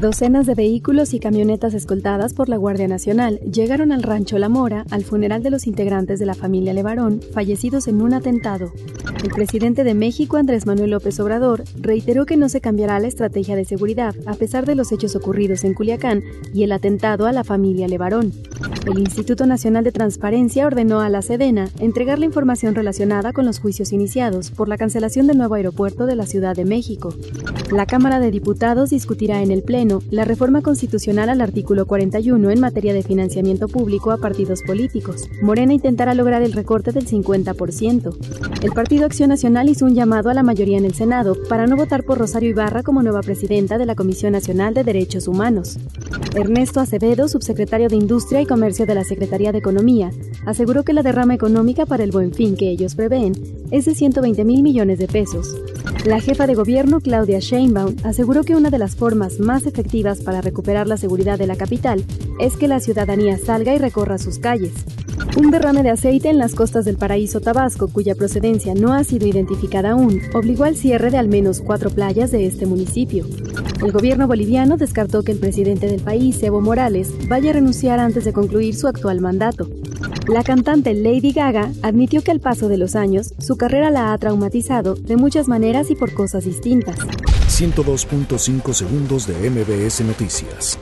Docenas de vehículos y camionetas escoltadas por la Guardia Nacional llegaron al rancho La Mora al funeral de los integrantes de la familia Levarón fallecidos en un atentado. El presidente de México, Andrés Manuel López Obrador, reiteró que no se cambiará la estrategia de seguridad a pesar de los hechos ocurridos en Culiacán y el atentado a la familia Levarón. El Instituto Nacional de Transparencia ordenó a la Sedena entregar la información relacionada con los juicios iniciados por la cancelación del nuevo aeropuerto de la Ciudad de México. La Cámara de Diputados discutirá en el Pleno la reforma constitucional al artículo 41 en materia de financiamiento público a partidos políticos. Morena intentará lograr el recorte del 50%. El Partido Acción Nacional hizo un llamado a la mayoría en el Senado para no votar por Rosario Ibarra como nueva presidenta de la Comisión Nacional de Derechos Humanos. Ernesto Acevedo, subsecretario de Industria y Comercio de la Secretaría de Economía, aseguró que la derrama económica para el buen fin que ellos prevén es de 120 mil millones de pesos. La jefa de gobierno, Claudia Sheinbaum, aseguró que una de las formas más efectivas para recuperar la seguridad de la capital es que la ciudadanía salga y recorra sus calles. Un derrame de aceite en las costas del paraíso Tabasco, cuya procedencia no ha sido identificada aún, obligó al cierre de al menos cuatro playas de este municipio. El gobierno boliviano descartó que el presidente del país, Evo Morales, vaya a renunciar antes de concluir su actual mandato. La cantante Lady Gaga admitió que al paso de los años, su carrera la ha traumatizado de muchas maneras y por cosas distintas. 102.5 segundos de MBS Noticias.